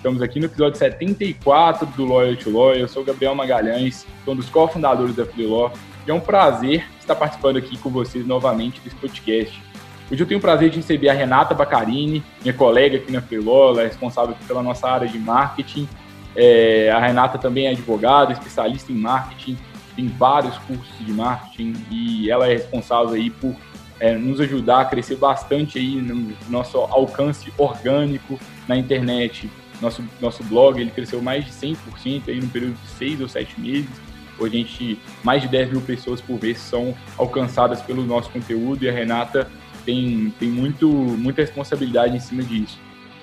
Estamos aqui no episódio 74 do Lawyer to Lawyer. Eu sou o Gabriel Magalhães, sou um dos cofundadores da Free Law. E é um prazer estar participando aqui com vocês novamente desse podcast. Hoje eu tenho o prazer de receber a Renata Bacarini, minha colega aqui na Free Law, ela é responsável pela nossa área de marketing. É, a Renata também é advogada, especialista em marketing, tem vários cursos de marketing e ela é responsável aí por é, nos ajudar a crescer bastante aí no nosso alcance orgânico na internet, nosso, nosso blog ele cresceu mais de 100% aí no período de seis ou sete meses. Hoje a gente, mais de 10 mil pessoas por vez são alcançadas pelo nosso conteúdo e a Renata tem, tem muito, muita responsabilidade em cima disso.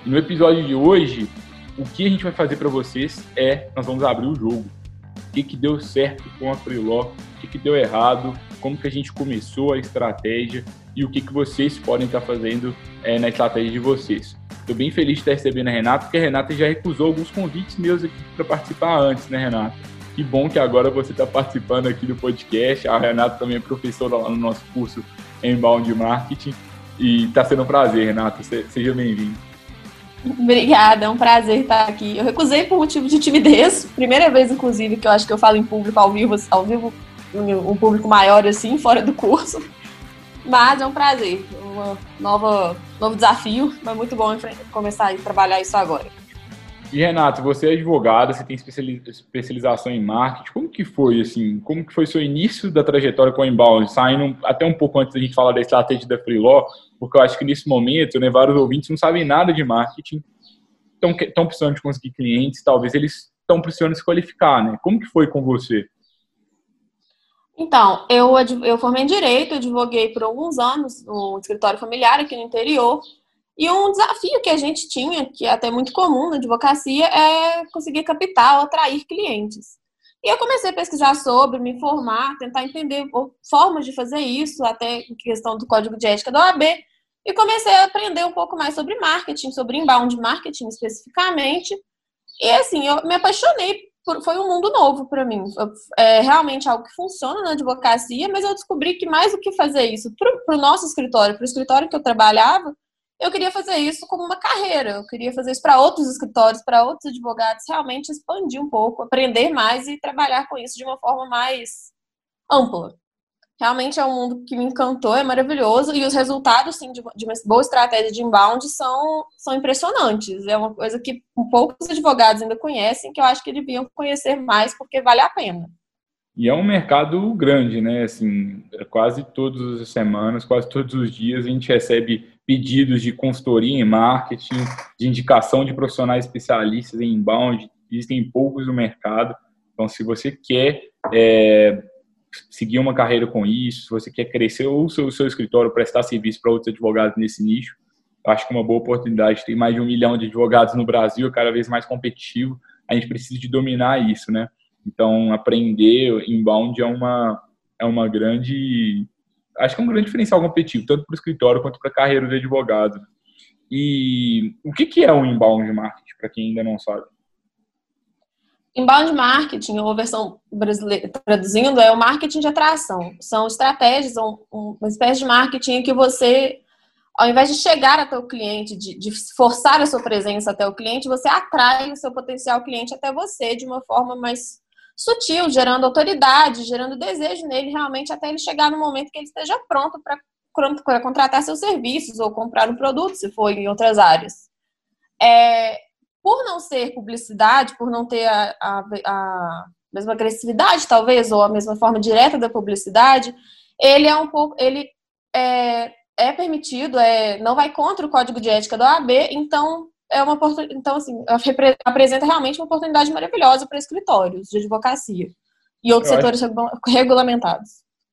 E no episódio de hoje, o que a gente vai fazer para vocês é, nós vamos abrir o jogo. O que, que deu certo com a Freeló, o que, que deu errado, como que a gente começou a estratégia e o que, que vocês podem estar fazendo é, na estratégia de vocês. Estou bem feliz de estar recebendo a Renata, porque a Renata já recusou alguns convites meus aqui para participar antes, né, Renata? Que bom que agora você está participando aqui do podcast. A Renata também é professora lá no nosso curso Inbound Marketing. E está sendo um prazer, Renata. Seja bem-vindo. Obrigada, é um prazer estar aqui. Eu recusei por motivo de timidez. Primeira vez, inclusive, que eu acho que eu falo em público ao vivo, ao vivo, um público maior assim, fora do curso. Mas é um prazer, um nova, novo desafio, mas muito bom começar a trabalhar isso agora. E Renato, você é advogada, você tem especialização em marketing. Como que foi assim? Como que foi seu início da trajetória com o inbound? Saindo até um pouco antes da gente falar da estratégia da Freelaw, porque eu acho que nesse momento, né, vários ouvintes não sabem nada de marketing, estão precisando de conseguir clientes, talvez eles estão precisando se qualificar, né? Como que foi com você? Então, eu, eu formei em Direito, advoguei por alguns anos no escritório familiar aqui no interior. E um desafio que a gente tinha, que é até muito comum na advocacia, é conseguir capital, atrair clientes. E eu comecei a pesquisar sobre, me informar, tentar entender formas de fazer isso, até questão do código de ética da OAB. E comecei a aprender um pouco mais sobre marketing, sobre inbound marketing especificamente. E assim, eu me apaixonei foi um mundo novo para mim. É realmente algo que funciona na advocacia, mas eu descobri que mais do que fazer isso para o nosso escritório, para o escritório que eu trabalhava, eu queria fazer isso como uma carreira. Eu queria fazer isso para outros escritórios, para outros advogados, realmente expandir um pouco, aprender mais e trabalhar com isso de uma forma mais ampla. Realmente é um mundo que me encantou, é maravilhoso e os resultados sim, de uma boa estratégia de inbound são, são impressionantes. É uma coisa que poucos advogados ainda conhecem, que eu acho que deviam conhecer mais porque vale a pena. E é um mercado grande, né? Assim, quase todas as semanas, quase todos os dias a gente recebe pedidos de consultoria em marketing, de indicação de profissionais especialistas em inbound. Existem poucos no mercado. Então, se você quer é, seguir uma carreira com isso, se você quer crescer o seu, seu escritório, prestar serviço para outros advogados nesse nicho, acho que é uma boa oportunidade. Tem mais de um milhão de advogados no Brasil, cada vez mais competitivo. A gente precisa de dominar isso, né? Então, aprender inbound é uma, é uma grande. Acho que é um grande diferencial competitivo, tanto para o escritório quanto para a carreira de advogado. E o que, que é o inbound marketing, para quem ainda não sabe? Inbound marketing, ou versão brasileira traduzindo, é o marketing de atração. São estratégias, uma espécie de marketing que você, ao invés de chegar até o cliente, de, de, forçar a sua presença até o cliente, você atrai o seu potencial cliente até você de uma forma mais sutil, gerando autoridade, gerando desejo nele realmente até ele chegar no momento que ele esteja pronto para contratar seus serviços ou comprar um produto, se for em outras áreas. É, por não ser publicidade, por não ter a, a, a, mesma agressividade, talvez, ou a mesma forma direta da publicidade, ele é um pouco. ele é, é permitido, é, não vai contra o código de ética da OAB, então é uma então assim apresenta realmente uma oportunidade maravilhosa para escritórios de advocacia e outros eu setores acho, regulamentados.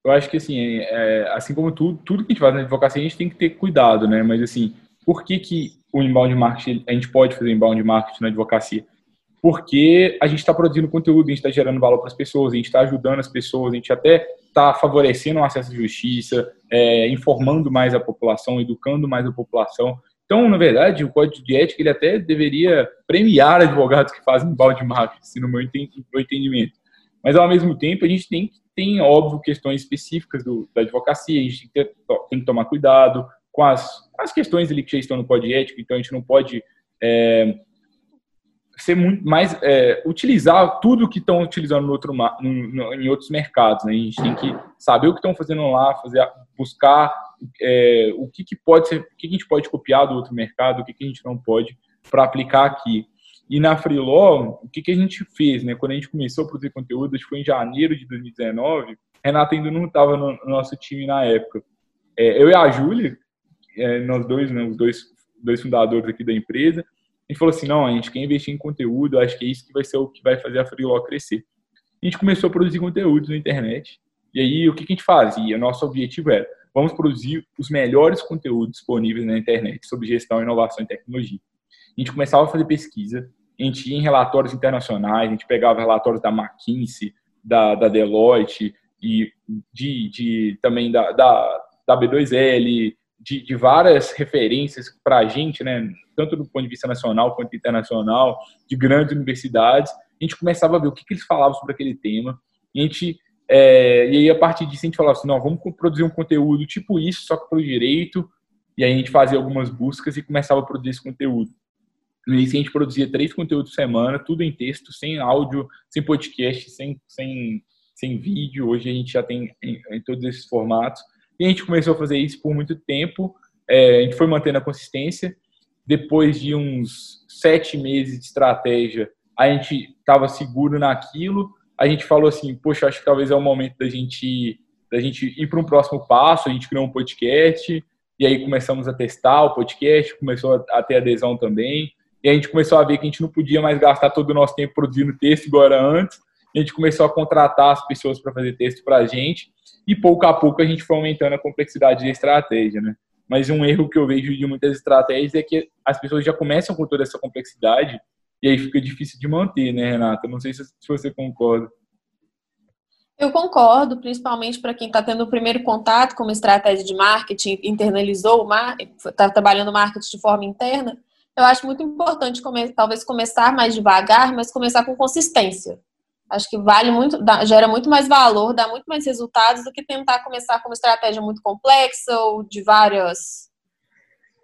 Eu acho que assim, é, assim como tudo, tudo que a gente faz na advocacia, a gente tem que ter cuidado, né? Mas assim, por que que o inbound marketing, a gente pode fazer inbound marketing na advocacia. porque a gente está produzindo conteúdo, a gente está gerando valor para as pessoas, a gente está ajudando as pessoas, a gente até está favorecendo o acesso à justiça, é, informando mais a população, educando mais a população. Então, na verdade, o código de ética ele até deveria premiar advogados que fazem balde marketing, no meu entendimento. Mas, ao mesmo tempo, a gente tem, tem óbvio, questões específicas do, da advocacia, a gente tem que, ter, tem que tomar cuidado com as, as questões ali que já estão no código de ética, então a gente não pode é, ser muito mais é, utilizar tudo que estão utilizando no outro, no, em outros mercados. Né? A gente tem que saber o que estão fazendo lá, fazer, buscar é, o que, que pode ser, o que a gente pode copiar do outro mercado, o que, que a gente não pode para aplicar aqui. E na Freeló, o que, que a gente fez, né? Quando a gente começou a produzir conteúdo, acho que foi em janeiro de 2019, Renata ainda não estava no, nosso time na época. É, eu e a Júlia, é, nós dois, né, os dois, dois fundadores aqui da empresa, a gente falou assim, não, a gente quer investir em conteúdo, acho que é isso que vai ser o que vai fazer a Freeló crescer. A gente começou a produzir conteúdos na internet, e aí o que, que a gente fazia? Nosso objetivo era, vamos produzir os melhores conteúdos disponíveis na internet sobre gestão, inovação e tecnologia. A gente começava a fazer pesquisa, a gente ia em relatórios internacionais, a gente pegava relatórios da McKinsey, da, da Deloitte, e de, de também da, da, da B2L, de, de várias referências para a gente, né, tanto do ponto de vista nacional quanto internacional, de grandes universidades, a gente começava a ver o que, que eles falavam sobre aquele tema, e a gente é, e aí, a partir disso, a gente falava assim: não, vamos produzir um conteúdo tipo isso, só que para o direito. E aí, a gente fazia algumas buscas e começava a produzir esse conteúdo. No início, a gente produzia três conteúdos por semana, tudo em texto, sem áudio, sem podcast, sem, sem, sem vídeo. Hoje, a gente já tem em, em todos esses formatos. E a gente começou a fazer isso por muito tempo. É, a gente foi mantendo a consistência. Depois de uns sete meses de estratégia, a gente estava seguro naquilo. A gente falou assim, poxa, acho que talvez é o momento da gente, da gente ir para um próximo passo. A gente criou um podcast e aí começamos a testar o podcast, começou a ter adesão também. E a gente começou a ver que a gente não podia mais gastar todo o nosso tempo produzindo texto era antes. A gente começou a contratar as pessoas para fazer texto para a gente e pouco a pouco a gente foi aumentando a complexidade da estratégia, né? Mas um erro que eu vejo de muitas estratégias é que as pessoas já começam com toda essa complexidade e aí fica difícil de manter, né, Renata? Não sei se, se você concorda. Eu concordo, principalmente para quem está tendo o primeiro contato com uma estratégia de marketing, internalizou, está trabalhando marketing de forma interna. Eu acho muito importante, talvez, começar mais devagar, mas começar com consistência. Acho que vale muito, gera muito mais valor, dá muito mais resultados do que tentar começar com uma estratégia muito complexa ou de várias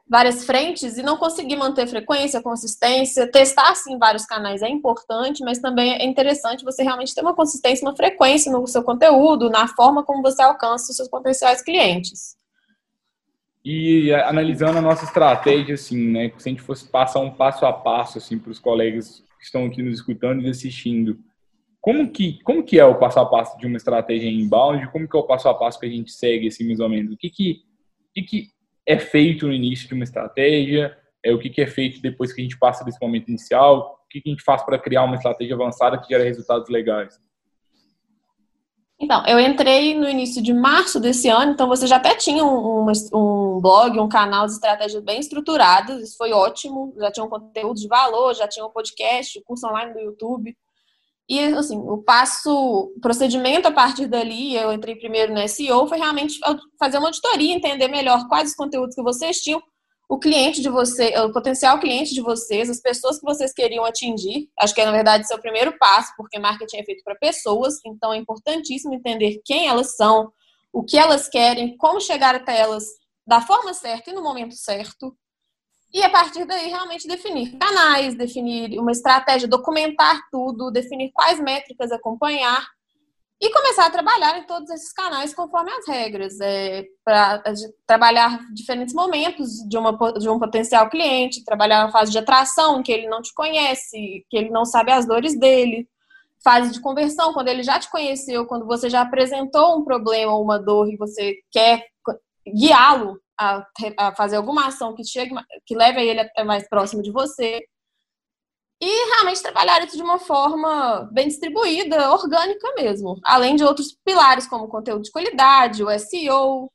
várias frentes e não conseguir manter frequência, consistência, testar sim vários canais é importante, mas também é interessante você realmente ter uma consistência, uma frequência no seu conteúdo, na forma como você alcança os seus potenciais clientes. E é, analisando a nossa estratégia, assim, né, se a gente fosse passar um passo a passo, assim, para os colegas que estão aqui nos escutando e assistindo, como que, como que é o passo a passo de uma estratégia inbound? Como que é o passo a passo que a gente segue, assim, mais ou menos? O que que, o que, que é feito no início de uma estratégia? É, o que, que é feito depois que a gente passa desse momento inicial? O que, que a gente faz para criar uma estratégia avançada que gera resultados legais? Então, eu entrei no início de março desse ano, então você já até tinha um, um, um blog, um canal de estratégia bem estruturado, isso foi ótimo, já tinha um conteúdo de valor, já tinha um podcast, curso online do YouTube. E, assim, o passo, o procedimento a partir dali, eu entrei primeiro no SEO, foi realmente fazer uma auditoria, entender melhor quais os conteúdos que vocês tinham, o cliente de você, o potencial cliente de vocês, as pessoas que vocês queriam atingir. Acho que é, na verdade, seu primeiro passo, porque marketing é feito para pessoas, então é importantíssimo entender quem elas são, o que elas querem, como chegar até elas da forma certa e no momento certo. E a partir daí, realmente definir canais, definir uma estratégia, documentar tudo, definir quais métricas acompanhar e começar a trabalhar em todos esses canais conforme as regras. É, para trabalhar diferentes momentos de, uma, de um potencial cliente, trabalhar na fase de atração, que ele não te conhece, que ele não sabe as dores dele. Fase de conversão, quando ele já te conheceu, quando você já apresentou um problema ou uma dor e você quer guiá-lo a, a fazer alguma ação que chegue, que leve ele até mais próximo de você. E realmente trabalhar isso de uma forma bem distribuída, orgânica mesmo. Além de outros pilares, como conteúdo de qualidade, o SEO.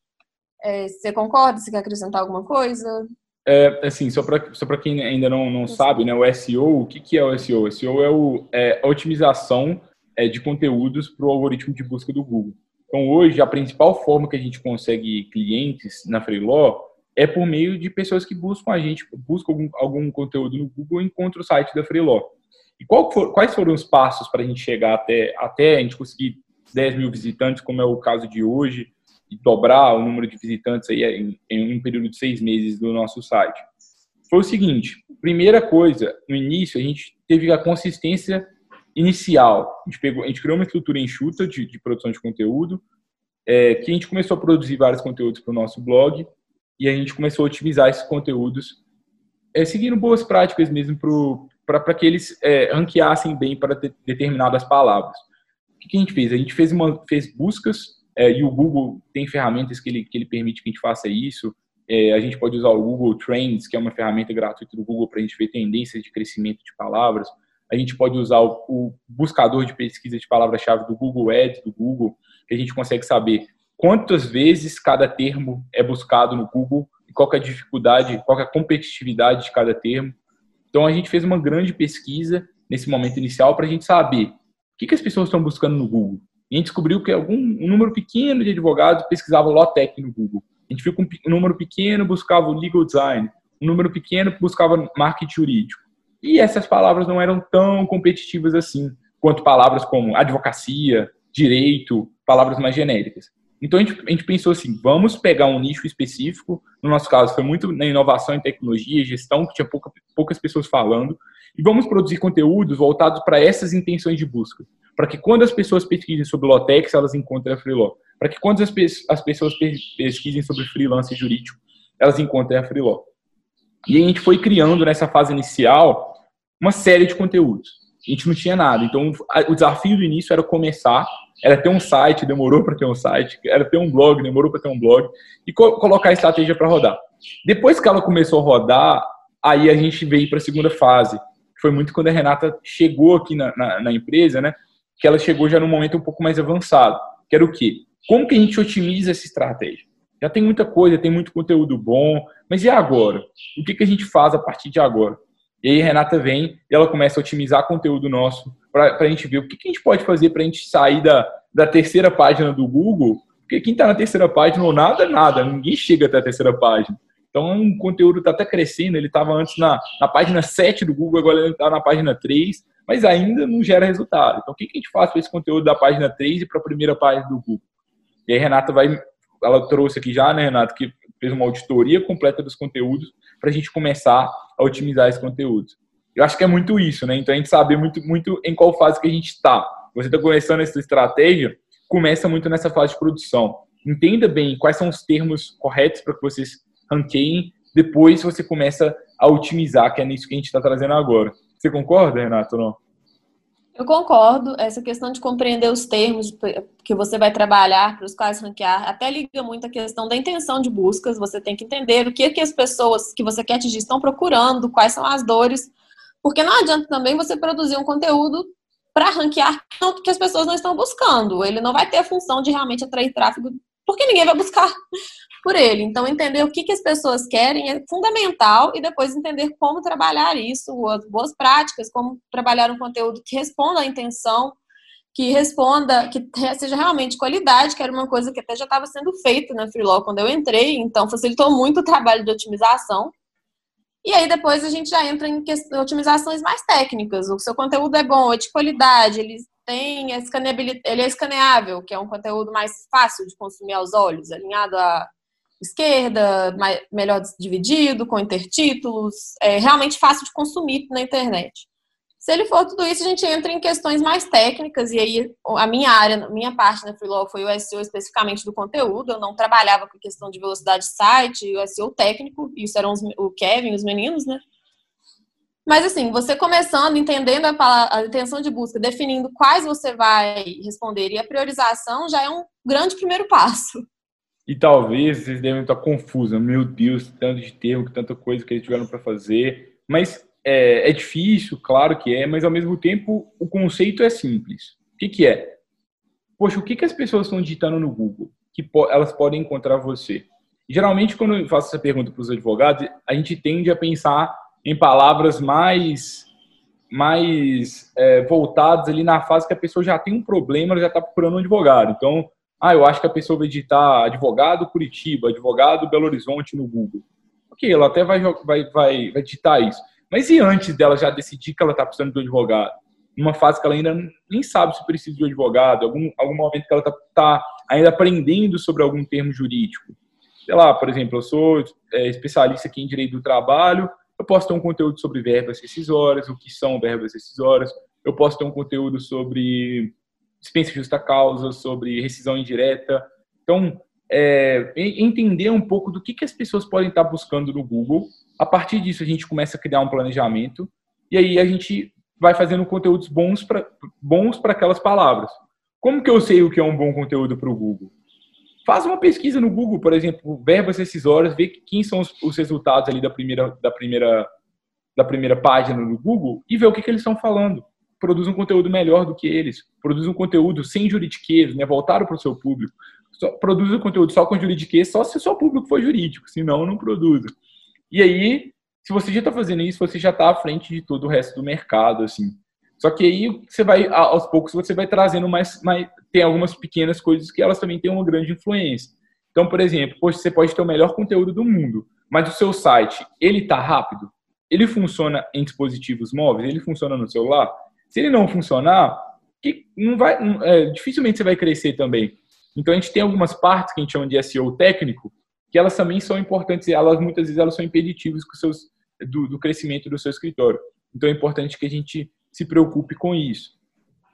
É, você concorda? Você quer acrescentar alguma coisa? é, assim, só para só quem ainda não, não sabe, né, o SEO, o que, que é o SEO? O SEO é, o, é a otimização é, de conteúdos para o algoritmo de busca do Google. Então, hoje, a principal forma que a gente consegue clientes na Freeló é por meio de pessoas que buscam a gente, buscam algum, algum conteúdo no Google e encontram o site da Freeló. E for, quais foram os passos para a gente chegar até, até a gente conseguir 10 mil visitantes, como é o caso de hoje, e dobrar o número de visitantes aí em, em um período de seis meses do nosso site? Foi o seguinte: primeira coisa, no início a gente teve a consistência inicial. A gente, pegou, a gente criou uma estrutura enxuta de, de produção de conteúdo, é, que a gente começou a produzir vários conteúdos para o nosso blog e a gente começou a otimizar esses conteúdos, é, seguindo boas práticas mesmo para que eles é, ranqueassem bem para de, determinadas palavras. O que, que, a gente fez? A gente fez, uma, fez buscas é, e o Google tem ferramentas que ele, que ele permite que a gente faça isso. É, a gente pode usar o Google Trends, que é uma ferramenta gratuita do Google para a gente ver tendências de crescimento de palavras. A gente pode usar o, o buscador de pesquisa de palavra-chave do Google Ads, do Google, que a gente consegue saber quantas vezes cada termo é buscado no Google e qual é a dificuldade, qual é a competitividade de cada termo. Então a gente fez uma grande pesquisa nesse momento inicial para a gente saber o que, que as pessoas estão buscando no Google a gente descobriu que algum um número pequeno de advogados pesquisavam Lotec no Google. A gente viu que um, número pequeno buscava o legal design, um número pequeno buscava marketing jurídico. E essas palavras não eram tão competitivas assim quanto palavras como advocacia, direito, palavras mais genéricas. Então a gente, a gente pensou assim, vamos pegar um nicho específico, no nosso caso foi muito na inovação em tecnologia gestão, que tinha pouca, poucas pessoas falando, e vamos produzir conteúdos voltados para essas intenções de busca para que quando as pessoas pesquisem sobre Lotex, elas encontrem a Freeló. Para que quando as, pe as pessoas pesquisem sobre freelance jurídico, elas encontrem a Freeló. E a gente foi criando nessa fase inicial uma série de conteúdos. A gente não tinha nada. Então, o desafio do início era começar, era ter um site, demorou para ter um site, era ter um blog, demorou para ter um blog, e co colocar a estratégia para rodar. Depois que ela começou a rodar, aí a gente veio para a segunda fase, foi muito quando a Renata chegou aqui na, na, na empresa, né? que ela chegou já num momento um pouco mais avançado, que era o quê? Como que a gente otimiza essa estratégia? Já tem muita coisa, tem muito conteúdo bom, mas e agora? O que, que a gente faz a partir de agora? E aí a Renata vem e ela começa a otimizar conteúdo nosso para a gente ver o que, que a gente pode fazer para a gente sair da, da terceira página do Google, porque quem está na terceira página ou nada, nada, ninguém chega até a terceira página. Então, o conteúdo está até crescendo. Ele estava antes na, na página 7 do Google, agora ele está na página 3 mas ainda não gera resultado. Então, o que a gente faz com esse conteúdo da página 3 e para a primeira página do Google? E aí, Renata vai, ela trouxe aqui já, né, Renata, que fez uma auditoria completa dos conteúdos para a gente começar a otimizar esses conteúdos. Eu acho que é muito isso, né? Então, a gente sabe muito, muito em qual fase que a gente está. Você está começando essa estratégia, começa muito nessa fase de produção. Entenda bem quais são os termos corretos para que vocês ranqueiem. Depois você começa a otimizar, que é nisso que a gente está trazendo agora. Você concorda, Renato, não? Eu concordo. Essa questão de compreender os termos que você vai trabalhar para os quais ranquear até liga muito a questão da intenção de buscas. Você tem que entender o que, que as pessoas que você quer atingir estão procurando, quais são as dores. Porque não adianta também você produzir um conteúdo para ranquear que as pessoas não estão buscando. Ele não vai ter a função de realmente atrair tráfego, porque ninguém vai buscar por ele. Então, entender o que, que as pessoas querem é fundamental e depois entender como trabalhar isso, as boas práticas, como trabalhar um conteúdo que responda à intenção, que responda, que seja realmente qualidade, que era uma coisa que até já estava sendo feita na Freelaw quando eu entrei, então facilitou muito o trabalho de otimização. E aí depois a gente já entra em otimizações mais técnicas. O seu conteúdo é bom, é de qualidade, ele tem ele é escaneável, que é um conteúdo mais fácil de consumir aos olhos, alinhado a esquerda, mais, melhor dividido, com intertítulos, é realmente fácil de consumir na internet. Se ele for tudo isso, a gente entra em questões mais técnicas, e aí a minha área, a minha parte na Freelaw foi o SEO especificamente do conteúdo, eu não trabalhava com questão de velocidade de site, o SEO técnico, isso eram os, o Kevin, os meninos, né? Mas assim, você começando, entendendo a, a intenção de busca, definindo quais você vai responder e a priorização já é um grande primeiro passo. E talvez vocês devem estar confusos. Meu Deus, tanto de termo, tanta coisa que eles tiveram para fazer. Mas é, é, difícil, claro que é, mas ao mesmo tempo o conceito é simples. O que, que é? Poxa, o que, que as pessoas estão digitando no Google que po elas podem encontrar você? Geralmente, quando eu faço essa pergunta para os advogados, a gente tende a pensar em palavras mais mais é, voltadas ali na fase que a pessoa já tem um problema, ela já está procurando um advogado. Então, ah, eu acho que a pessoa vai digitar advogado Curitiba, advogado Belo Horizonte no Google. Ok, ela até vai, vai, vai, vai digitar isso. Mas e antes dela já decidir que ela está precisando de um advogado? Numa fase que ela ainda nem sabe se precisa de um advogado, algum, algum momento que ela está tá ainda aprendendo sobre algum termo jurídico. Sei lá, por exemplo, eu sou é, especialista aqui em direito do trabalho, eu posso ter um conteúdo sobre verbas rescisórias, o que são verbas rescisórias, eu posso ter um conteúdo sobre dispensa justa causa, sobre rescisão indireta. Então, é, entender um pouco do que, que as pessoas podem estar buscando no Google. A partir disso, a gente começa a criar um planejamento e aí a gente vai fazendo conteúdos bons para bons aquelas palavras. Como que eu sei o que é um bom conteúdo para o Google? Faz uma pesquisa no Google, por exemplo, verbas rescisórias, vê quem são os, os, resultados ali da primeira, da primeira, da primeira página no Google e vê o que, que eles estão falando. Produz um conteúdo melhor do que eles. Produz um conteúdo sem juridiquês, né, voltado para o seu público. Só, produz um conteúdo só com juridiquês, só se o seu público for jurídico, senão não produza. E aí, se você já está fazendo isso, você já está à frente de todo o resto do mercado, assim. Só que aí você vai, aos poucos, você vai trazendo mais, mais. Tem algumas pequenas coisas que elas também têm uma grande influência. Então, por exemplo, poxa, você pode ter o melhor conteúdo do mundo, mas o seu site, ele está rápido? Ele funciona em dispositivos móveis? Ele funciona no celular? Se ele não funcionar, não vai, é, dificilmente você vai crescer também. Então, a gente tem algumas partes que a gente chama de SEO técnico, que elas também são importantes elas, muitas vezes, elas são impeditivas seus, do, do crescimento do seu escritório. Então, é importante que a gente se preocupe com isso.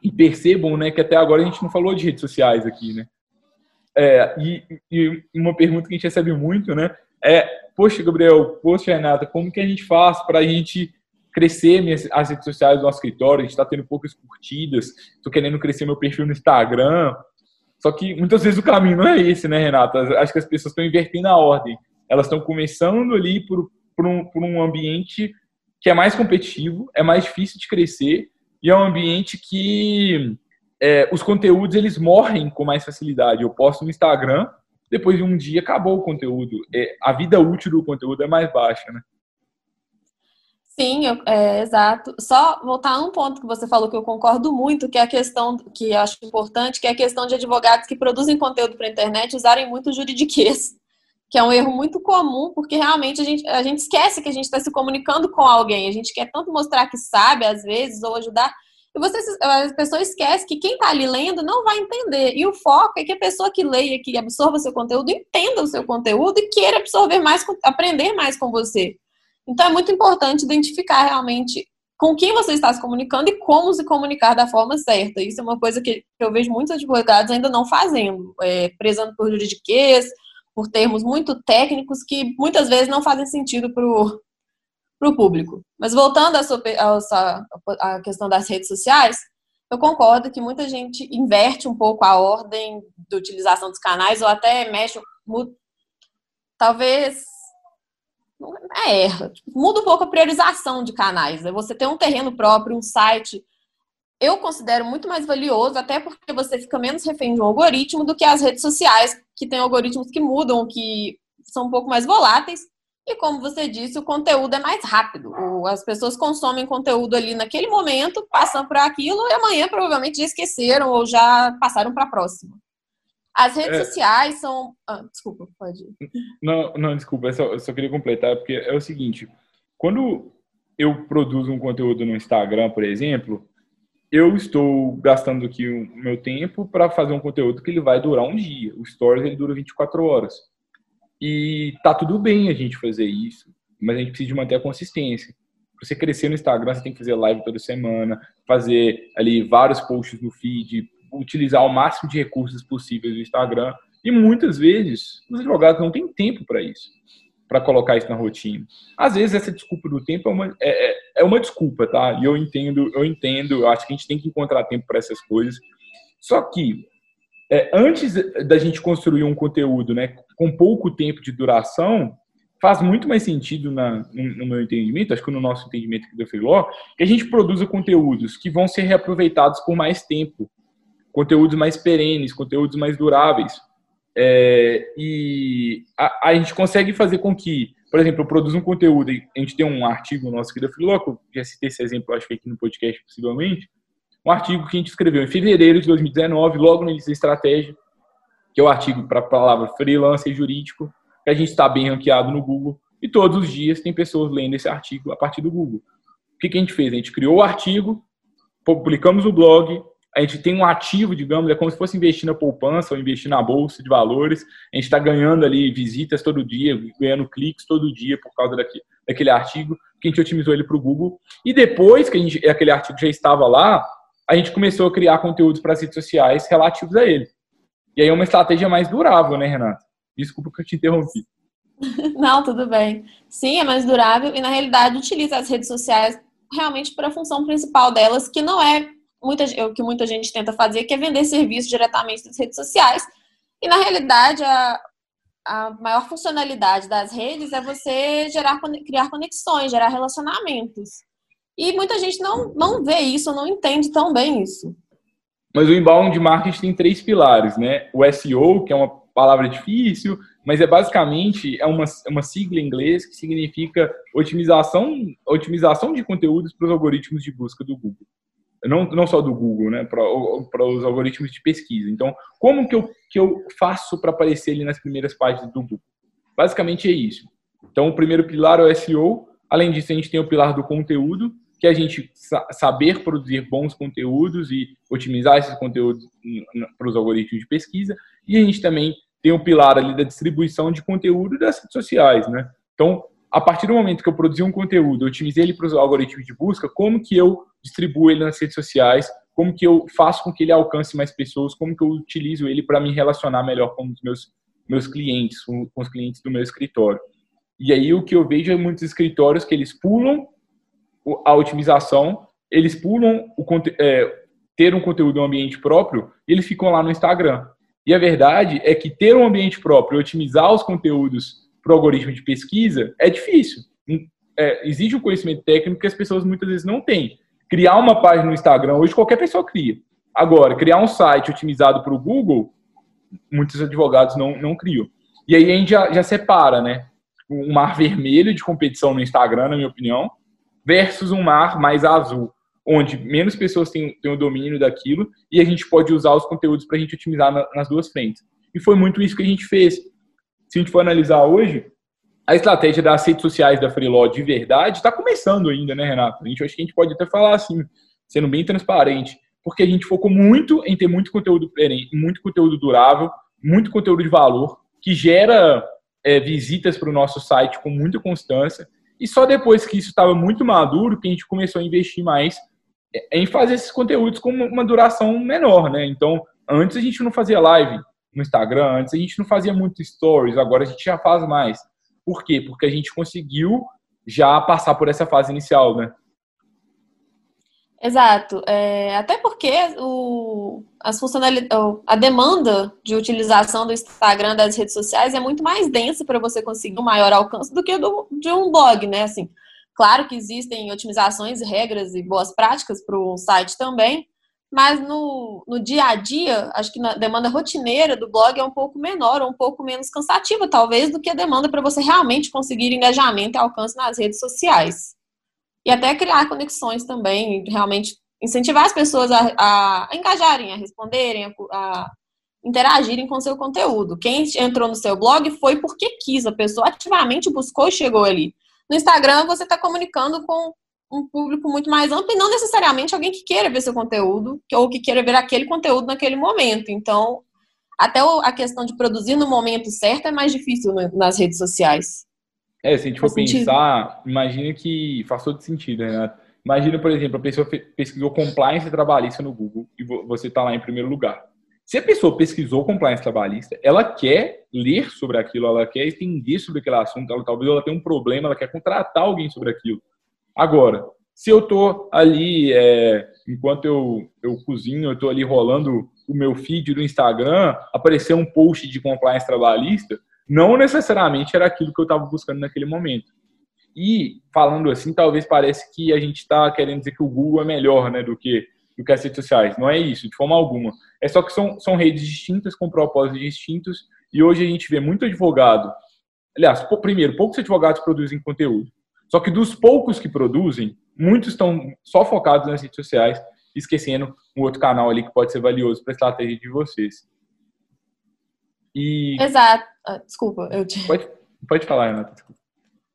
E percebam, né, que até agora a gente não falou de redes sociais aqui, né? É, e, e, uma pergunta que a gente recebe muito, né, é, poxa, Gabriel, poxa, Renata, como que a gente faz para a gente crescer as redes sociais do nosso escritório? A gente está tendo poucas curtidas, estou querendo crescer meu perfil no Instagram. Só que muitas vezes o caminho não é esse, né, Renata? Acho que as pessoas estão invertendo a ordem. Elas estão começando ali por, por, um, por um ambiente que é mais competitivo, é mais difícil de crescer e é um ambiente que é, os conteúdos eles morrem com mais facilidade. Eu posto no Instagram, depois de um dia acabou o conteúdo. É, a vida útil do conteúdo é mais baixa, né? Sim, eu, é, exato. Só voltar a um ponto que você falou que eu concordo muito, que é a questão que eu acho importante, que é a questão de advogados que produzem conteúdo para a internet usarem muito juridiquês que é um erro muito comum, porque realmente a gente, a gente esquece que a gente está se comunicando com alguém. A gente quer tanto mostrar que sabe, às vezes, ou ajudar. E você, a pessoa esquece que quem está ali lendo não vai entender. E o foco é que a pessoa que leia, que absorva seu conteúdo, entenda o seu conteúdo e queira absorver mais, aprender mais com você. Então é muito importante identificar realmente com quem você está se comunicando e como se comunicar da forma certa. Isso é uma coisa que eu vejo muitos advogados ainda não fazendo, é, prezando por juridiquês, por termos muito técnicos que muitas vezes não fazem sentido para o público. Mas voltando à, sua, à, à questão das redes sociais, eu concordo que muita gente inverte um pouco a ordem de utilização dos canais ou até mexe, talvez é, erra, muda um pouco a priorização de canais. Né? Você tem um terreno próprio, um site eu considero muito mais valioso, até porque você fica menos refém de um algoritmo do que as redes sociais, que têm algoritmos que mudam, que são um pouco mais voláteis. E como você disse, o conteúdo é mais rápido. As pessoas consomem conteúdo ali naquele momento, passam por aquilo e amanhã provavelmente já esqueceram ou já passaram para a próxima. As redes é... sociais são. Ah, desculpa, pode ir. Não, não, desculpa, eu só, eu só queria completar, porque é o seguinte: quando eu produzo um conteúdo no Instagram, por exemplo, eu estou gastando aqui o meu tempo para fazer um conteúdo que ele vai durar um dia. O Stories ele dura 24 horas. E tá tudo bem a gente fazer isso, mas a gente precisa manter a consistência. Para você crescer no Instagram, você tem que fazer live toda semana, fazer ali vários posts no feed, utilizar o máximo de recursos possíveis do Instagram. E muitas vezes os advogados não têm tempo para isso para colocar isso na rotina. Às vezes essa desculpa do tempo é uma, é, é, é uma desculpa, tá? E eu entendo, eu entendo, eu acho que a gente tem que encontrar tempo para essas coisas. Só que é, antes da gente construir um conteúdo, né, com pouco tempo de duração, faz muito mais sentido na, no, meu entendimento, acho que no nosso entendimento aqui da Freeló, que a gente produza conteúdos que vão ser reaproveitados por mais tempo, conteúdos mais perenes, conteúdos mais duráveis. É, e a, a, gente consegue fazer com que, por exemplo, eu produzo um conteúdo, a gente tem um artigo nosso aqui da Freeloco, já citei esse exemplo, acho que aqui no podcast, possivelmente, um artigo que a gente escreveu em fevereiro de 2019, logo no início da estratégia, que é o artigo para a palavra freelancer jurídico, que a gente está bem ranqueado no Google, e todos os dias tem pessoas lendo esse artigo a partir do Google. O que, que a gente fez? A gente criou o artigo, publicamos o blog, a gente tem um ativo, digamos, é como se fosse investir na poupança ou investir na bolsa de valores. A gente está ganhando ali visitas todo dia, ganhando cliques todo dia por causa daquele, daquele artigo, que a gente otimizou ele para o Google. E depois que gente, aquele artigo já estava lá, a gente começou a criar conteúdos para as redes sociais relativos a ele. E aí é uma estratégia mais durável, né, Renato? Desculpa que eu te interrompi. Não, tudo bem. Sim, é mais durável e, na realidade, utiliza as redes sociais realmente para a função principal delas, que não é muita, o que muita gente tenta fazer, que é vender serviço diretamente das redes sociais. E, na realidade, a, a maior funcionalidade das redes é você gerar, criar conexões, gerar relacionamentos. E muita gente não, não vê isso, não entende tão bem isso. Mas o inbound marketing tem três pilares, né? O SEO, que é uma palavra difícil, mas é basicamente é uma, é uma sigla em inglês que significa otimização, otimização de conteúdos para os algoritmos de busca do Google. Não, não só do Google, né? Para, os algoritmos de pesquisa. Então, como que eu, que eu faço para aparecer ali nas primeiras páginas do Google? Basicamente é isso. Então, o primeiro pilar é o SEO. Além disso, a gente tem o pilar do conteúdo, que é a gente saber produzir bons conteúdos e otimizar esses conteúdos para os algoritmos de pesquisa. E a gente também tem o pilar ali da distribuição de conteúdo das redes sociais, né? Então, a partir do momento que eu produzi um conteúdo, eu otimizei ele para os algoritmos de busca, como que eu distribuo ele nas redes sociais, como que eu faço com que ele alcance mais pessoas, como que eu utilizo ele para me relacionar melhor com os meus, meus clientes, com, os clientes do meu escritório. E aí o que eu vejo é muitos escritórios que eles pulam a otimização, eles pulam o, é, ter um conteúdo um ambiente próprio e eles ficam lá no Instagram. E a verdade é que ter um ambiente próprio otimizar os conteúdos para o algoritmo de pesquisa é difícil. É, exige um conhecimento técnico que as pessoas muitas vezes não têm. Criar uma página no Instagram, hoje qualquer pessoa cria. Agora, criar um site otimizado para o Google, muitos advogados não, não criam. E aí a gente já, já separa, né? Um mar vermelho de competição no Instagram, na minha opinião, versus um mar mais azul, onde menos pessoas têm, têm o domínio daquilo e a gente pode usar os conteúdos para a gente otimizar na, nas duas frentes. E foi muito isso que a gente fez. Se a gente for analisar hoje, a estratégia das redes sociais da Freeló de verdade está começando ainda, né, Renato? A gente acho que a gente pode até falar assim, sendo bem transparente, porque a gente focou muito em ter muito conteúdo muito conteúdo durável, muito conteúdo de valor, que gera é, visitas para o nosso site com muita constância e só depois que isso estava muito maduro que a gente começou a investir mais em fazer esses conteúdos com uma duração menor, né? Então, antes a gente não fazia live no Instagram, antes a gente não fazia muito stories, agora a gente já faz mais. Por quê? Porque a gente conseguiu já passar por essa fase inicial, né? Exato. É, até porque o, as funcionalidades, a demanda de utilização do Instagram, das redes sociais, é muito mais densa para você conseguir um maior alcance do que do, de um blog, né? Assim, claro que existem otimizações, regras e boas práticas para o site também, mas no, no dia a dia, acho que na demanda rotineira do blog é um pouco menor, um pouco menos cansativa, talvez, do que a demanda para você realmente conseguir engajamento e alcance nas redes sociais e até criar conexões também, realmente incentivar as pessoas a, a engajarem, a responderem, a, a interagirem com o seu conteúdo. Quem entrou no seu blog foi porque quis, a pessoa ativamente buscou e chegou ali. No Instagram, você está comunicando com um público muito mais amplo e não necessariamente alguém que queira ver seu conteúdo ou que queira ver aquele conteúdo naquele momento. Então, até a questão de produzir no momento certo é mais difícil nas redes sociais. É, se a gente for pensar, imagina que faz todo sentido, né? Imagina, por exemplo, a pessoa pesquisou compliance trabalhista no Google e você está lá em primeiro lugar. Se a pessoa pesquisou compliance trabalhista, ela quer ler sobre aquilo, ela quer entender sobre aquele assunto, ela, talvez ela tenha um problema, ela quer contratar alguém sobre aquilo. Agora, se eu estou ali, é, enquanto eu, eu cozinho, eu estou ali rolando o meu feed do Instagram, aparecer um post de compliance trabalhista, não necessariamente era aquilo que eu estava buscando naquele momento. E, falando assim, talvez pareça que a gente está querendo dizer que o Google é melhor né, do, que, do que as redes sociais. Não é isso, de forma alguma. É só que são, são redes distintas, com propósitos distintos, E hoje a gente vê muito advogado. Aliás, primeiro, poucos advogados produzem conteúdo. Só que dos poucos que produzem, muitos estão só focados nas redes sociais, esquecendo um outro canal ali que pode ser valioso para a estratégia de vocês. E... Exato. Ah, desculpa, eu te... Pode, pode falar, Renata. Desculpa.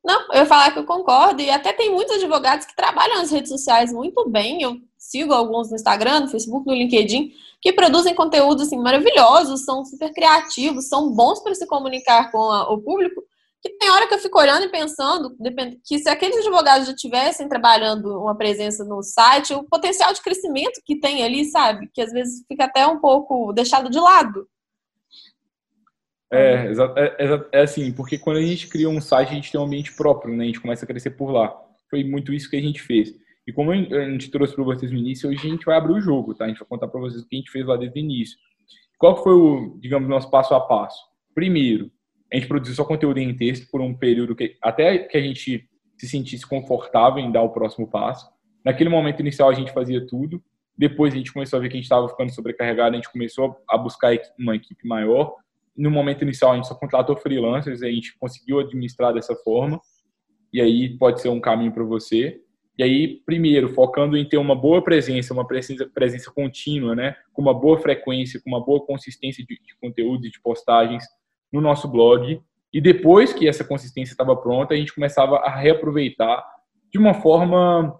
Não, eu ia falar que eu concordo, e até tem muitos advogados que trabalham nas redes sociais muito bem. Eu sigo alguns no Instagram, no Facebook, no LinkedIn, que produzem conteúdos assim, maravilhosos, são super criativos, são bons para se comunicar com a, o público. Que tem hora que eu fico olhando e pensando que se aqueles advogados já tivessem trabalhando uma presença no site, o potencial de crescimento que tem ali, sabe? Que às vezes fica até um pouco deixado de lado. É, é, é, assim, porque quando a gente cria um site, a gente tem um ambiente próprio, né? A gente começa a crescer por lá. Foi muito isso que a gente fez. E como a gente trouxe para vocês no início, hoje a gente vai abrir o jogo, tá? A gente vai contar para vocês o que a gente fez lá desde o início. Qual foi o, digamos, nosso passo a passo? Primeiro, a gente produziu só conteúdo em texto por um período que até que a gente se sentisse confortável em dar o próximo passo. Naquele momento inicial a gente fazia tudo. Depois a gente começou a ver que a gente estava ficando sobrecarregado, a gente começou a buscar uma equipe maior no momento inicial a gente só contratou freelancers, a gente conseguiu administrar dessa forma, e aí pode ser um caminho para você. E aí, primeiro, focando em ter uma boa presença, uma presença, presença contínua, né, com uma boa frequência, com uma boa consistência de, de conteúdo e de postagens no nosso blog. E depois que essa consistência estava pronta, a gente começava a reaproveitar de uma forma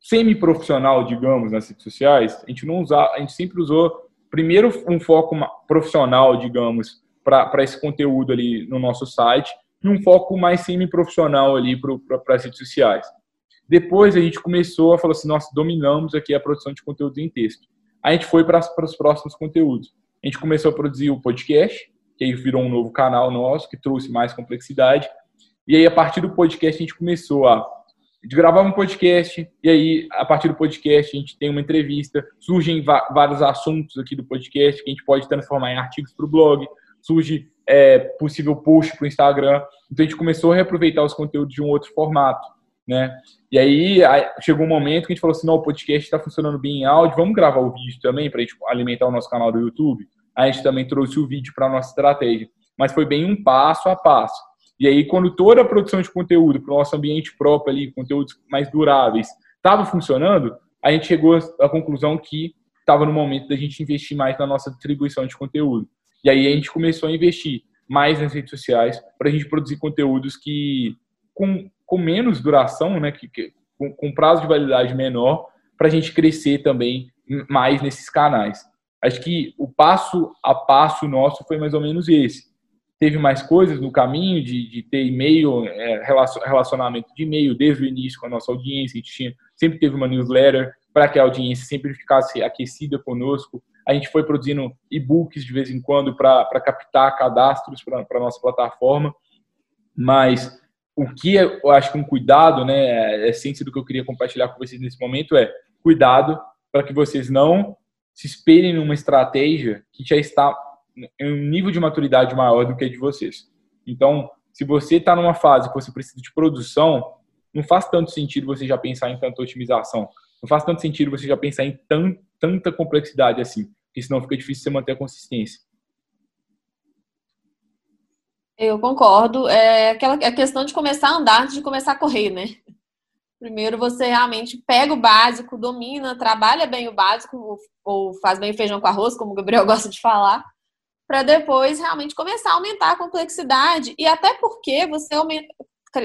semi-profissional, digamos, nas redes sociais. A gente não usava, a gente sempre usou primeiro um foco profissional, digamos, para esse conteúdo ali no nosso site, e um foco mais semi-profissional ali para as redes sociais. Depois a gente começou a falar assim, nós dominamos aqui a produção de conteúdo em texto. A gente foi para os próximos conteúdos. A gente começou a produzir o podcast, que aí virou um novo canal nosso, que trouxe mais complexidade. E aí, a partir do podcast, a gente começou a gravar um podcast, e aí, a partir do podcast, a gente tem uma entrevista, surgem vários assuntos aqui do podcast que a gente pode transformar em artigos para o blog, surge é, possível post para o Instagram. Então, a gente começou a reaproveitar os conteúdos de um outro formato, né? E aí, chegou um momento que a gente falou assim, não, o podcast está funcionando bem em áudio, vamos gravar o vídeo também para alimentar o nosso canal do YouTube? A gente também trouxe o vídeo para a nossa estratégia. Mas foi bem um passo a passo. E aí, quando toda a produção de conteúdo para o nosso ambiente próprio ali, conteúdos mais duráveis, estava funcionando, a gente chegou à conclusão que estava no momento da gente investir mais na nossa distribuição de conteúdo. E aí a gente começou a investir mais nas redes sociais para a gente produzir conteúdos que com, com menos duração, né, que, que com, com prazo de validade menor, para a gente crescer também mais nesses canais. Acho que o passo a passo nosso foi mais ou menos esse teve mais coisas no caminho de, de ter e-mail, é, relacionamento de e-mail desde o início com a nossa audiência. A gente tinha, sempre teve uma newsletter para que a audiência sempre ficasse aquecida conosco. A gente foi produzindo e-books de vez em quando para captar cadastros para a nossa plataforma. Mas o que eu acho que um cuidado, né, a essência do que eu queria compartilhar com vocês nesse momento é cuidado para que vocês não se esperem numa estratégia que já está em um nível de maturidade maior do que a de vocês. Então, se você está numa fase que você precisa de produção, não faz tanto sentido você já pensar em tanta otimização. Não faz tanto sentido você já pensar em tan, tanta complexidade assim, porque senão fica difícil você manter a consistência. Eu concordo. É aquela é a questão de começar a andar antes de começar a correr, né? Primeiro você realmente pega o básico, domina, trabalha bem o básico, ou faz bem feijão com arroz, como o Gabriel gosta de falar, para depois realmente começar a aumentar a complexidade e até porque você aumenta,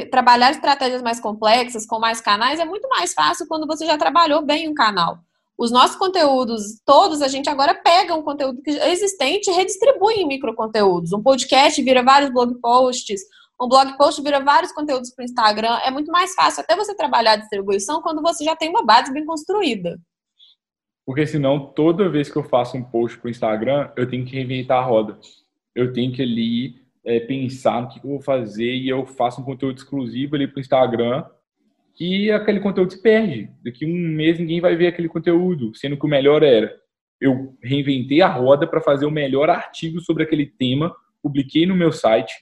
trabalhar estratégias mais complexas com mais canais é muito mais fácil quando você já trabalhou bem um canal. Os nossos conteúdos, todos, a gente agora pega um conteúdo existente e redistribui em microconteúdos. Um podcast vira vários blog posts, um blog post vira vários conteúdos para o Instagram. É muito mais fácil até você trabalhar a distribuição quando você já tem uma base bem construída. Porque senão, toda vez que eu faço um post para o Instagram, eu tenho que reinventar a roda. Eu tenho que ali é, pensar no que, eu vou fazer e eu faço um conteúdo exclusivo ali para o Instagram e aquele conteúdo se perde. Daqui um mês ninguém vai ver aquele conteúdo, sendo que o melhor era eu reinventei a roda para fazer o melhor artigo sobre aquele tema, publiquei no meu site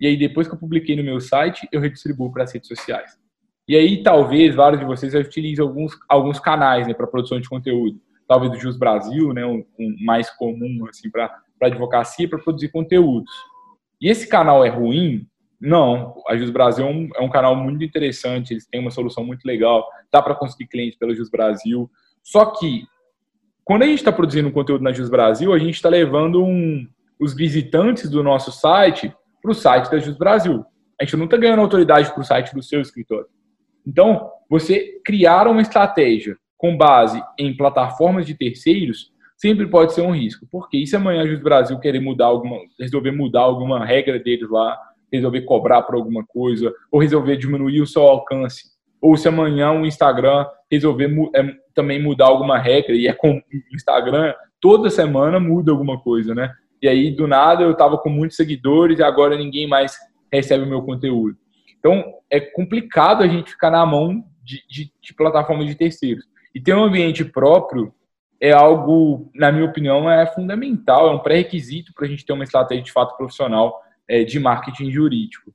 e aí depois que eu publiquei no meu site, eu redistribuo para as redes sociais. E aí talvez vários de vocês utilizem alguns, alguns canais né, para produção de conteúdo talvez do Jus Brasil, né, um, mais comum assim para advocacia para produzir conteúdos. E esse canal é ruim? Não. A Jus Brasil é um, é um canal muito interessante, eles têm uma solução muito legal, dá para conseguir clientes pela Jus Brasil. Só que, quando a gente está produzindo conteúdo na Jus Brasil, a gente está levando um, os visitantes do nosso site para o site da Jus Brasil. A gente não está ganhando autoridade para o site do seu escritório. Então, você criar uma estratégia com base em plataformas de terceiros sempre pode ser um risco. Porque e se amanhã a Jus Brasil querer mudar alguma, resolver mudar alguma regra deles lá, resolver cobrar por alguma coisa, ou resolver diminuir o seu alcance, ou se amanhã o Instagram resolver é, também mudar alguma regra, e é com o Instagram, toda semana muda alguma coisa, né? E aí, do nada, eu estava com muitos seguidores e agora ninguém mais recebe o meu conteúdo. Então, é complicado a gente ficar na mão de, de, de plataformas de terceiros. E ter um ambiente próprio é algo, na minha opinião, é fundamental, é um pré-requisito para a gente ter uma estratégia de fato profissional é, de marketing jurídico.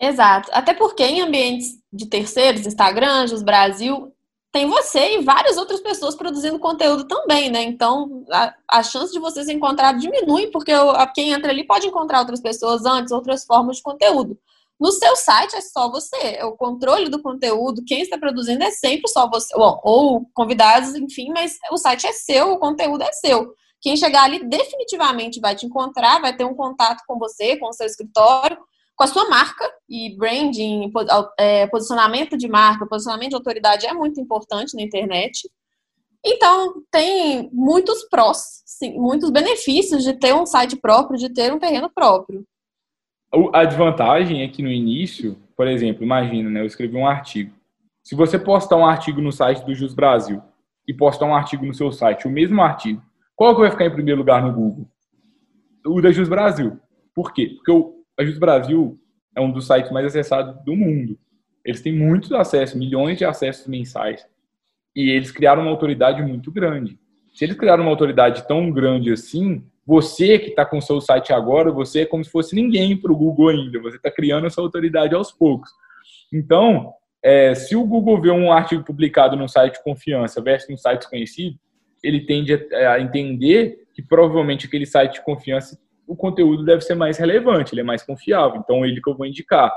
Exato. Até porque em ambientes de terceiros, Instagram, Jus Brasil, tem você e várias outras pessoas produzindo conteúdo também, né? Então, a, a chance de você se encontrar diminui, porque o, quem entra ali pode encontrar outras pessoas antes, outras formas de conteúdo. No seu site é só você, o controle do conteúdo, quem está produzindo é sempre só você, Bom, ou convidados, enfim, mas o site é seu, o conteúdo é seu. Quem chegar ali definitivamente vai te encontrar, vai ter um contato com você, com o seu escritório, com a sua marca e branding, é, posicionamento de marca, posicionamento de autoridade é muito importante na internet. Então, tem muitos prós, sim, muitos benefícios de ter um site próprio, de ter um terreno próprio. A desvantagem é que no início, por exemplo, imagina, né, eu escrevi um artigo. Se você postar um artigo no site do Jus Brasil e postar um artigo no seu site, o mesmo artigo, qual que vai ficar em primeiro lugar no Google? O da Jus Brasil. Por quê? Porque a Brasil é um dos sites mais acessados do mundo. Eles têm muitos acessos, milhões de acessos mensais. E eles criaram uma autoridade muito grande. Se eles criaram uma autoridade tão grande assim, você que está com o seu site agora, você é como se fosse ninguém para o Google ainda. Você está criando essa autoridade aos poucos. Então, é, se o Google vê um artigo publicado num site de confiança versus um site desconhecido, ele tende a, a entender que provavelmente aquele site de confiança, o conteúdo deve ser mais relevante, ele é mais confiável. Então, ele que eu vou indicar.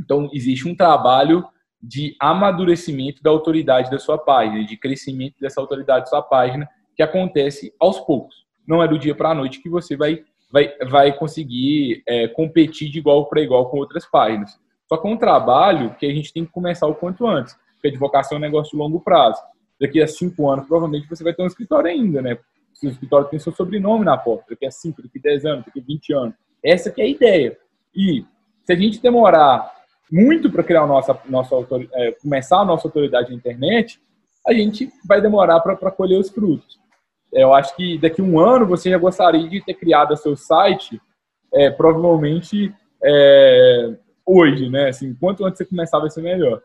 Então, existe um trabalho de amadurecimento da autoridade da sua página, de crescimento dessa autoridade da sua página, que acontece aos poucos. Não é do dia para a noite que você vai, vai, vai conseguir é, competir de igual para igual com outras páginas. Só que é um trabalho que a gente tem que começar o quanto antes, porque a advocacia é um negócio de longo prazo daqui a cinco anos, provavelmente você vai ter um escritório ainda, né? O escritório tem seu sobrenome na porta, daqui a cinco, daqui a dez anos, daqui a vinte anos. Essa que é a ideia. E se a gente demorar muito para criar nossa, nossa é, começar a nossa autoridade na internet, a gente vai demorar para colher os frutos. Eu acho que daqui a um ano você já gostaria de ter criado seu site, é, provavelmente é, hoje, né? Assim, quanto antes você começar vai ser melhor.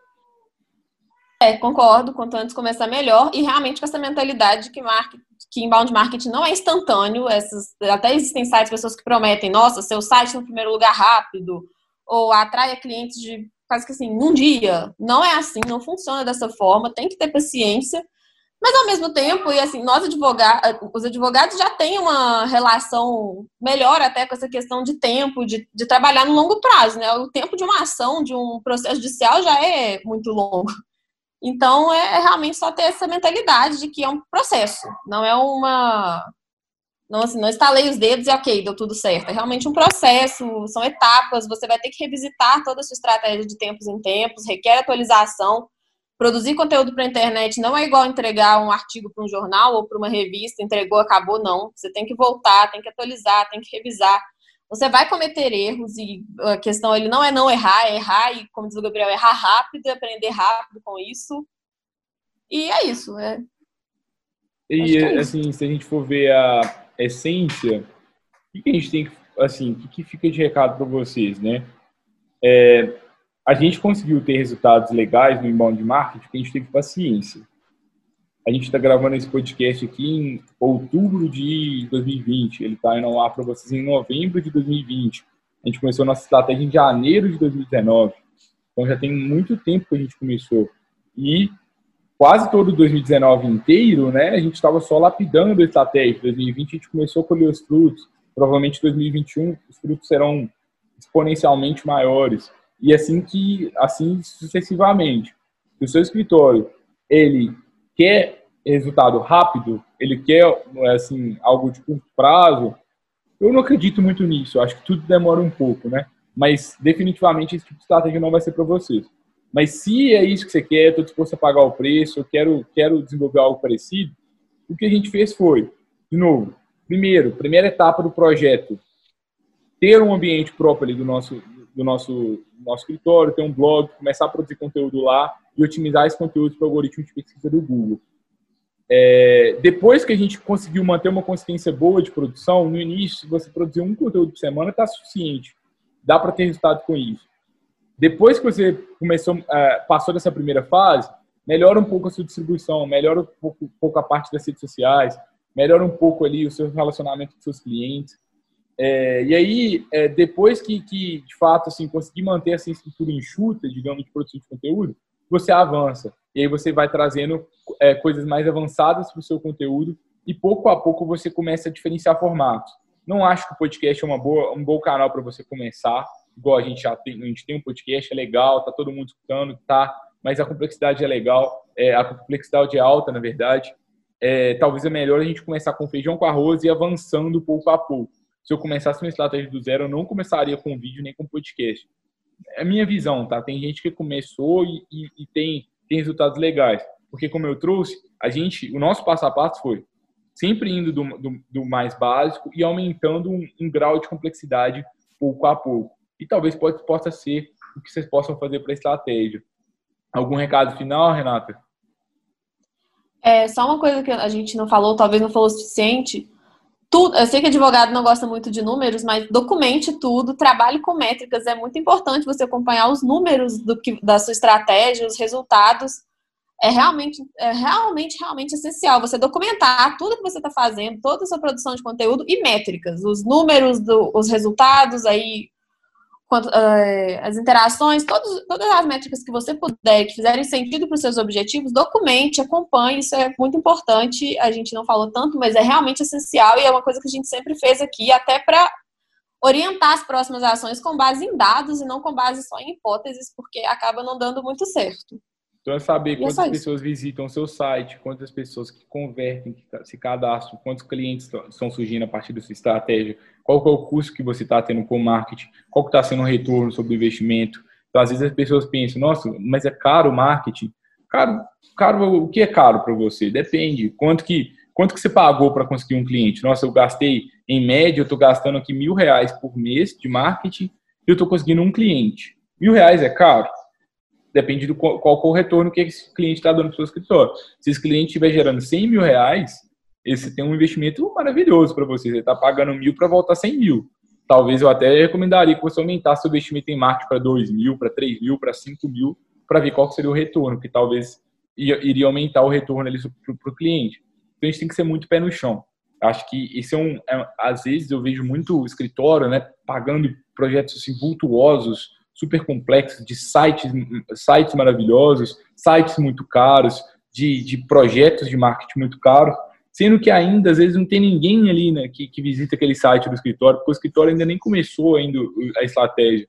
É, concordo, quanto antes começar melhor, e realmente com essa mentalidade que, market, que inbound marketing não é instantâneo, essas, até existem sites, pessoas que prometem, nossa, seu site no primeiro lugar rápido, ou atraia clientes de quase que assim, num dia. Não é assim, não funciona dessa forma, tem que ter paciência, mas ao mesmo tempo, e assim, nós advogados, os advogados já têm uma relação melhor até com essa questão de tempo, de, de trabalhar no longo prazo, né? O tempo de uma ação, de um processo judicial já é muito longo. Então, é, é realmente só ter essa mentalidade de que é um processo, não é uma. Não, assim, não estalei os dedos e ok, deu tudo certo. É realmente um processo, são etapas, você vai ter que revisitar toda a sua estratégia de tempos em tempos, requer atualização. Produzir conteúdo para a internet não é igual entregar um artigo para um jornal ou para uma revista, entregou, acabou, não. Você tem que voltar, tem que atualizar, tem que revisar. Você vai cometer erros e a questão ele não é não errar, é errar e, como diz o Gabriel, errar rápido e aprender rápido com isso. E é isso. É... E, é assim, isso. se a gente for ver a essência, o que a gente tem que, assim, o que fica de recado para vocês, né? É, a gente conseguiu ter resultados legais no inbound marketing porque a gente teve paciência. A gente está gravando esse podcast aqui em outubro de 2020. Ele está indo ar para vocês em novembro de 2020. A gente começou nossa estratégia em janeiro de 2019. Então já tem muito tempo que a gente começou. E quase todo 2019 inteiro, né, a gente estava só lapidando a estratégia. 2020 a gente começou a colher os frutos. Provavelmente 2021 os frutos serão exponencialmente maiores. E assim que assim sucessivamente. Se o seu escritório ele quer resultado rápido, ele quer assim algo de curto prazo, eu não acredito muito nisso. Eu acho que tudo demora um pouco, né? Mas definitivamente esse tipo de estratégia não vai ser para vocês. Mas se é isso que você quer, estou disposto a pagar o preço, eu quero, quero desenvolver algo parecido, o que a gente fez foi, de novo, primeiro, primeira etapa do projeto, ter um ambiente próprio ali do nosso, do nosso, nosso escritório, ter um blog, começar a produzir conteúdo lá e otimizar esse conteúdo para o algoritmo de pesquisa do Google. É, depois que a gente conseguiu manter uma consistência boa de produção, no início, se você produzir um conteúdo por semana, está suficiente. Dá para ter resultado com isso. Depois que você começou, é, passou dessa primeira fase, melhora um pouco a sua distribuição, melhora um pouco, um pouco a parte das redes sociais, melhora um pouco ali o seu relacionamento com seus clientes. É, e aí, é, depois que, que, de fato, assim, conseguir manter essa estrutura enxuta, digamos, de produção de conteúdo, você avança. E aí você vai trazendo é, coisas mais avançadas para o seu conteúdo e pouco a pouco você começa a diferenciar formatos. Não acho que o podcast é uma boa, um bom canal para você começar igual a gente já tem, a gente tem um podcast, é legal, tá todo mundo escutando, tá, mas a complexidade é legal, é, a complexidade é alta, na verdade. É, talvez é melhor a gente começar com feijão com arroz e avançando pouco a pouco. Se eu começasse uma estratégia do zero, eu não começaria com vídeo nem com podcast. É a minha visão, tá? Tem gente que começou e, e, e tem, tem resultados legais. Porque, como eu trouxe, a gente, o nosso passo a passo foi sempre indo do, do, do mais básico e aumentando um, um grau de complexidade pouco a pouco e talvez pode, possa ser o que vocês possam fazer para a estratégia. Algum recado final, Renata? É, só uma coisa que a gente não falou, talvez não falou o suficiente. Tudo, eu sei que advogado não gosta muito de números, mas documente tudo, trabalhe com métricas. É muito importante você acompanhar os números do que, da sua estratégia, os resultados. É realmente, é realmente, realmente essencial você documentar tudo que você está fazendo, toda a sua produção de conteúdo e métricas, os números, do, os resultados, aí quanto, uh, as interações, todos, todas as métricas que você puder, que fizerem sentido para os seus objetivos, documente, acompanhe, isso é muito importante. A gente não falou tanto, mas é realmente essencial e é uma coisa que a gente sempre fez aqui, até para orientar as próximas ações com base em dados e não com base só em hipóteses, porque acaba não dando muito certo. Então é saber e é quantas é pessoas visitam o seu site, quantas pessoas que convertem, que se cadastram, quantos clientes estão surgindo a partir da sua estratégia, qual é o custo que você está tendo com o marketing, qual está sendo o retorno sobre o investimento. Então, às vezes as pessoas pensam, nossa, mas é caro o marketing. Caro, caro o que é caro para você? Depende. Quanto que, quanto que você pagou para conseguir um cliente? Nossa, eu gastei, em média, eu estou gastando aqui mil reais por mês de marketing e eu estou conseguindo um cliente. Mil reais é caro? depende do qual, qual o retorno que esse cliente está dando para o seu escritório. Se esse cliente estiver gerando 100 mil reais, esse tem um investimento maravilhoso para você. Você está pagando mil para voltar 100 mil. Talvez eu até recomendaria que você aumentasse seu investimento em marketing para 2 mil, para 3 mil, para 5 mil, para ver qual seria o retorno, que talvez iria aumentar o retorno para o cliente. Então a gente tem que ser muito pé no chão. Acho que isso é um. É, às vezes eu vejo muito escritório, né, pagando projetos assim, vultuosos, super complexos, de sites, sites maravilhosos, sites muito caros, de, de projetos de marketing muito caros, sendo que ainda, às vezes, não tem ninguém ali né, que, que visita aquele site do escritório, porque o escritório ainda nem começou ainda a estratégia.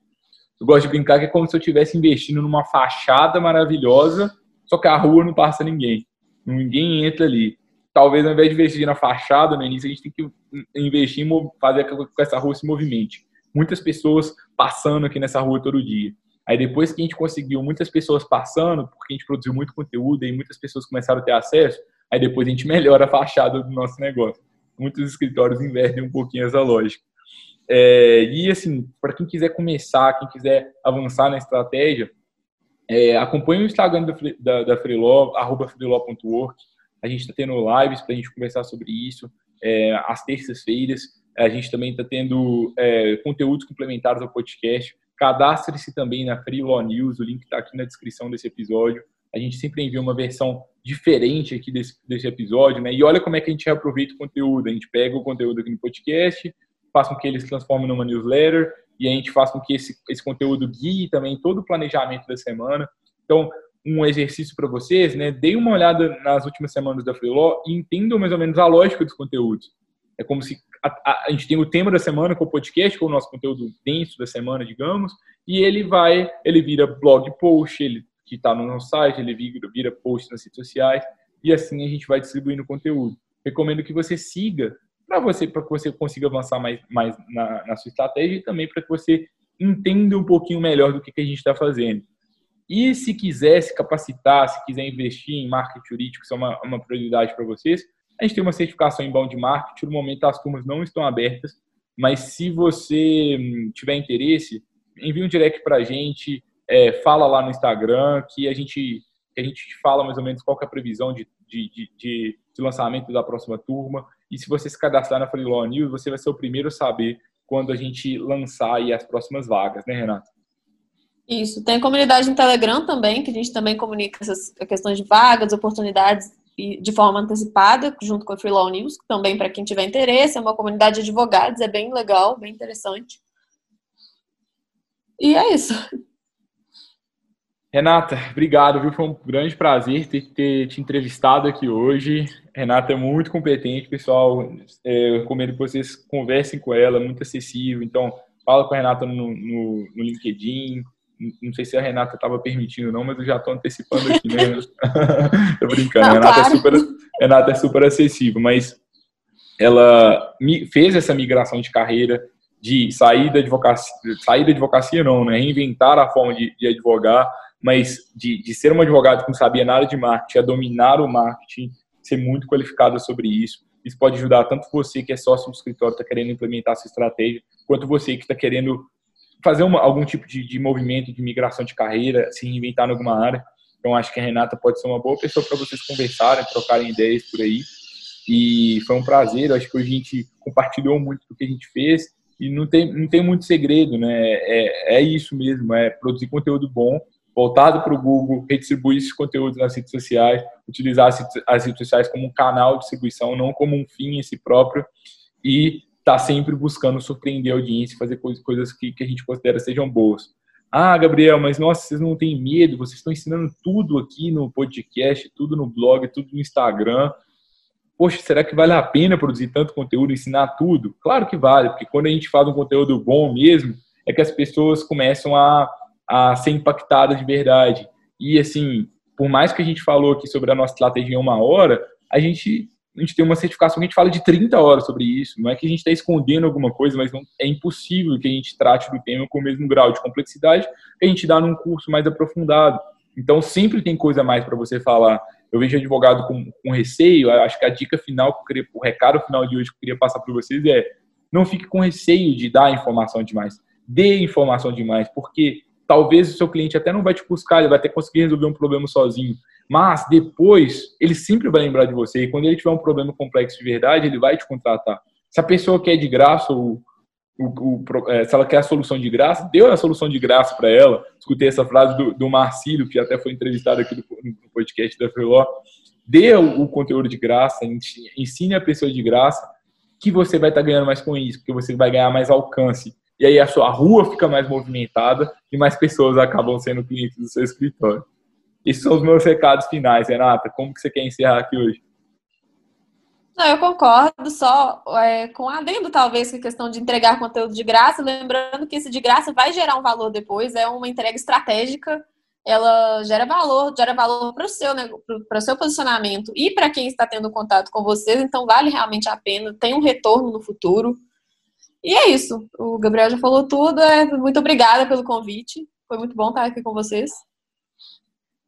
Eu gosto de brincar que é como se eu estivesse investindo numa fachada maravilhosa, só que a rua não passa ninguém. Ninguém entra ali. Talvez, ao invés de investir na fachada no início, a gente tem que investir em fazer com que essa rua se movimente muitas pessoas passando aqui nessa rua todo dia. Aí depois que a gente conseguiu muitas pessoas passando, porque a gente produziu muito conteúdo e muitas pessoas começaram a ter acesso, aí depois a gente melhora a fachada do nosso negócio. Muitos escritórios invertem um pouquinho essa lógica. É, e assim, para quem quiser começar, quem quiser avançar na estratégia, é, acompanhe o Instagram da, da, da arroba. A gente está tendo lives para a gente conversar sobre isso, é, às terças-feiras. A gente também está tendo é, conteúdos complementares ao podcast. Cadastre-se também na Free Law News, o link está aqui na descrição desse episódio. A gente sempre envia uma versão diferente aqui desse, desse episódio, né? E olha como é que a gente reaproveita o conteúdo. A gente pega o conteúdo aqui no podcast, faz com que ele se transforme numa newsletter e a gente faz com que esse, esse conteúdo guie também todo o planejamento da semana. Então, um exercício para vocês, né? Deem uma olhada nas últimas semanas da Freeló e entendam mais ou menos a lógica dos conteúdos. É como se a, a, a, gente tem o tema da semana com o podcast, com o nosso conteúdo denso da semana, digamos, e ele vai, ele vira blog post, ele que está no nosso site, ele vira, vira post nas redes sociais, e assim a gente vai distribuindo conteúdo. Recomendo que você siga para você, para que você consiga avançar mais, mais na, na sua estratégia e também para que você entenda um pouquinho melhor do que, que a gente está fazendo. E se quiser se capacitar, se quiser investir em marketing jurídico, isso é uma, uma prioridade para vocês, a gente tem uma certificação em bound marketing, no momento as turmas não estão abertas, mas se você hum, tiver interesse, envie um direct para a gente, é, fala lá no Instagram, que a gente que a gente fala mais ou menos qual é a previsão de, de, de, de, lançamento da próxima turma. E se você se cadastrar na Freelaw News, você vai ser o primeiro a saber quando a gente lançar aí as próximas vagas, né, Renato? Isso. Tem a comunidade no Telegram também, que a gente também comunica essas questões de vagas, oportunidades de forma antecipada, junto com a Freelaw News, também para quem tiver interesse. É uma comunidade de advogados, é bem legal, bem interessante. E é isso. Renata, obrigado, viu? Foi um grande prazer ter, ter te entrevistado aqui hoje. Renata é muito competente, pessoal. É, eu recomendo que vocês conversem com ela, muito acessível. Então, fala com a Renata no, no, no LinkedIn. Não sei se a Renata estava permitindo, não, mas eu já estou antecipando aqui, né? tô brincando. Não, Renata, é claro. é super, Renata é super acessível, mas ela fez essa migração de carreira, de sair da advocacia, sair da advocacia não, né? Reinventar a forma de, de advogar mas de, de ser um advogado que não sabia nada de marketing, a dominar o marketing, ser muito qualificado sobre isso. Isso pode ajudar tanto você que é sócio do escritório, está querendo implementar essa estratégia, quanto você que está querendo fazer uma, algum tipo de, de movimento de migração de carreira, se reinventar em alguma área. Então, acho que a Renata pode ser uma boa pessoa para vocês conversarem, trocarem ideias por aí. E foi um prazer. Acho que a gente compartilhou muito do que a gente fez e não tem, não tem muito segredo, né? É, é isso mesmo, é produzir conteúdo bom voltado para o Google, redistribuir esses conteúdos nas redes sociais, utilizar as redes sociais como um canal de distribuição, não como um fim em si próprio, e tá sempre buscando surpreender a audiência, fazer coisas que, que a gente considera sejam boas. Ah, Gabriel, mas nossa, vocês não têm medo, vocês estão ensinando tudo aqui no podcast, tudo no blog, tudo no Instagram. Poxa, será que vale a pena produzir tanto conteúdo, ensinar tudo? Claro que vale, porque quando a gente faz um conteúdo bom mesmo, é que as pessoas começam a a ser impactada de verdade. E assim, por mais que a gente falou aqui sobre a nossa estratégia em uma hora, a gente, a gente tem uma certificação que a gente fala de 30 horas sobre isso. Não é que a gente está escondendo alguma coisa, mas não, é impossível que a gente trate do tema com o mesmo grau de complexidade que a gente dá num curso mais aprofundado. Então, sempre tem coisa mais para você falar. Eu vejo advogado com, com receio. Acho que a dica final, que queria, o recado final de hoje que eu queria passar para vocês é: não fique com receio de dar informação demais. Dê informação demais, porque talvez o seu cliente até não vai te buscar, ele vai até conseguir resolver um problema sozinho. Mas depois, ele sempre vai lembrar de você. E quando ele tiver um problema complexo de verdade, ele vai te contratar. Se a pessoa quer de graça, ou, é, se ela quer a solução de graça, deu a solução de graça para ela. Escutei essa frase do, do Marcílio, que até foi entrevistado aqui no, no podcast da Freeló. Dê o, o, conteúdo de graça, ensine a pessoa de graça, que você vai estar tá ganhando mais com isso, porque você vai ganhar mais alcance e aí a sua rua fica mais movimentada e mais pessoas acabam sendo clientes do seu escritório. Esses são os meus recados finais, Renata. Como que você quer encerrar aqui hoje? Não, eu concordo, só é, com adendo, talvez, a questão de entregar conteúdo de graça, lembrando que esse de graça vai gerar um valor depois, é uma entrega estratégica, ela gera valor, gera valor para o seu, né, seu posicionamento e para quem está tendo contato com vocês, então vale realmente a pena, tem um retorno no futuro. E é isso. O Gabriel já falou tudo. É, muito obrigada pelo convite. Foi muito bom estar aqui com vocês.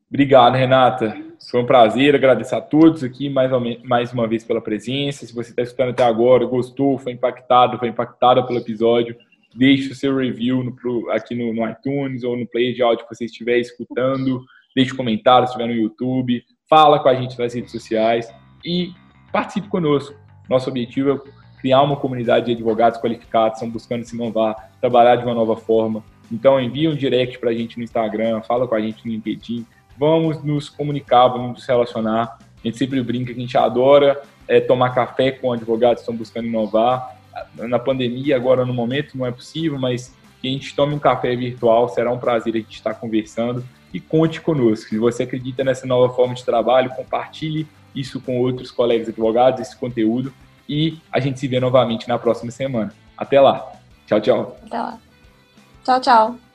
Obrigado, Renata. Foi um prazer agradecer a todos aqui mais, mais uma vez pela presença. Se você está escutando até agora, gostou, foi impactado, foi impactada pelo episódio, deixe o seu review no, aqui no, no, iTunes ou no player de áudio que você estiver escutando. Deixe comentário se estiver no YouTube. Fala com a gente nas redes sociais e participe conosco. Nosso objetivo é criar uma comunidade de advogados qualificados, estão buscando se inovar, trabalhar de uma nova forma. Então, envie um direct para a gente no Instagram, fala com a gente no LinkedIn, vamos nos comunicar, vamos nos relacionar. A gente sempre brinca que a gente adora é, tomar café com advogados que estão buscando inovar. Na pandemia, agora no momento, não é possível, mas que a gente tome um café virtual, será um prazer a gente estar conversando. e conte conosco. Se você acredita nessa nova forma de trabalho, compartilhe isso com outros colegas advogados, esse conteúdo, e a gente se vê novamente na próxima semana. Até lá. Tchau, tchau. Até lá. Tchau, tchau.